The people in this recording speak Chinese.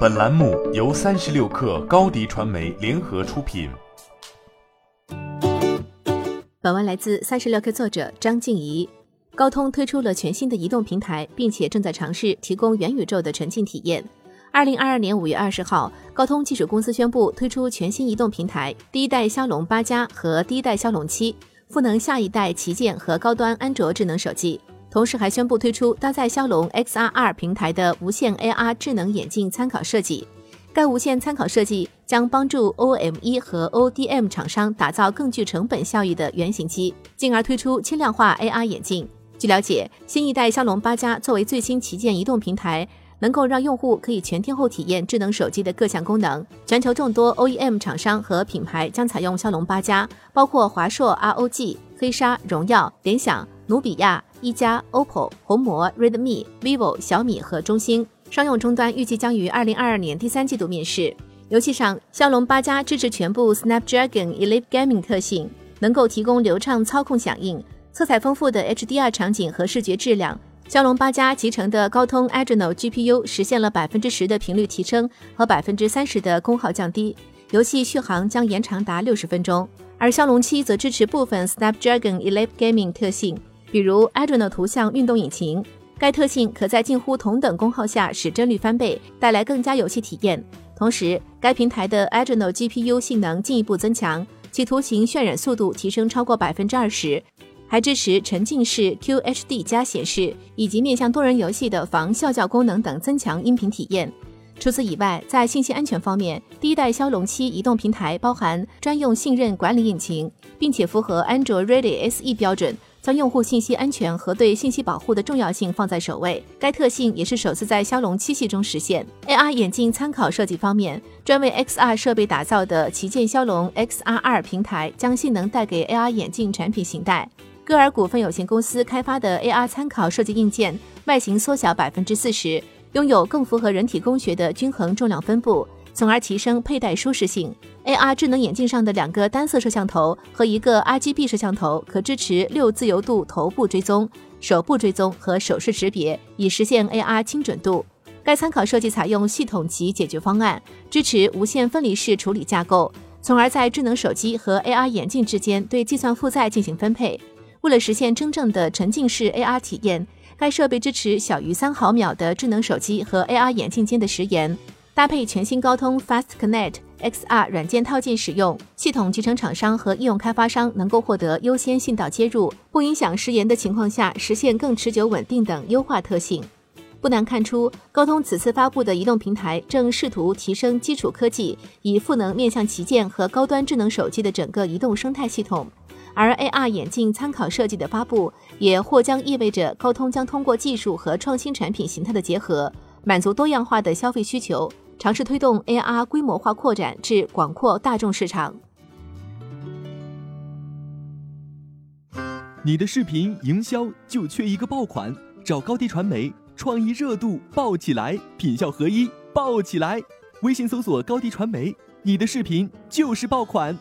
本栏目由三十六氪高低传媒联合出品。本文来自三十六氪作者张静怡。高通推出了全新的移动平台，并且正在尝试提供元宇宙的沉浸体验。二零二二年五月二十号，高通技术公司宣布推出全新移动平台——第一代骁龙八加和第一代骁龙七，赋能下一代旗舰和高端安卓智能手机。同时还宣布推出搭载骁龙 XR2 平台的无线 AR 智能眼镜参考设计。该无线参考设计将帮助 OME 和 ODM 厂商打造更具成本效益的原型机，进而推出轻量化 AR 眼镜。据了解，新一代骁龙八加作为最新旗舰移动平台，能够让用户可以全天候体验智能手机的各项功能。全球众多 OEM 厂商和品牌将采用骁龙八加，包括华硕、ROG、黑鲨、荣耀、联想、努比亚。一加、OPPO、红魔、Redmi、vivo、小米和中兴商用终端预计将于二零二二年第三季度面世。游戏上，骁龙八加支持全部 Snapdragon Elite Gaming 特性，能够提供流畅操控响应、色彩丰富的 HDR 场景和视觉质量。骁龙八加集成的高通 Adreno GPU 实现了百分之十的频率提升和百分之三十的功耗降低，游戏续航将延长达六十分钟。而骁龙七则支持部分 Snapdragon Elite Gaming 特性。比如 Adreno 图像运动引擎，该特性可在近乎同等功耗下使帧率翻倍，带来更佳游戏体验。同时，该平台的 Adreno GPU 性能进一步增强，其图形渲染速度提升超过百分之二十，还支持沉浸式 QHD 加显示以及面向多人游戏的防啸叫功能等增强音频体验。除此以外，在信息安全方面，第一代骁龙七移动平台包含专用信任管理引擎，并且符合 Android Ready SE 标准。将用户信息安全和对信息保护的重要性放在首位。该特性也是首次在骁龙七系中实现。AR 眼镜参考设计方面，专为 XR 设备打造的旗舰骁龙 XR2 平台将性能带给 AR 眼镜产品形态。歌尔股份有限公司开发的 AR 参考设计硬件，外形缩小百分之四十，拥有更符合人体工学的均衡重量分布。从而提升佩戴舒适性。AR 智能眼镜上的两个单色摄像头和一个 RGB 摄像头可支持六自由度头部追踪、手部追踪和手势识别，以实现 AR 精准度。该参考设计采用系统级解决方案，支持无线分离式处理架构，从而在智能手机和 AR 眼镜之间对计算负载进行分配。为了实现真正的沉浸式 AR 体验，该设备支持小于三毫秒的智能手机和 AR 眼镜间的时延。搭配全新高通 Fast Connect XR 软件套件使用，系统集成厂商和应用开发商能够获得优先信道接入，不影响时延的情况下实现更持久稳定等优化特性。不难看出，高通此次发布的移动平台正试图提升基础科技，以赋能面向旗舰和高端智能手机的整个移动生态系统。而 AR 眼镜参考设计的发布，也或将意味着高通将通过技术和创新产品形态的结合。满足多样化的消费需求，尝试推动 AR 规模化扩展至广阔大众市场。你的视频营销就缺一个爆款，找高低传媒，创意热度爆起来，品效合一爆起来。微信搜索高低传媒，你的视频就是爆款。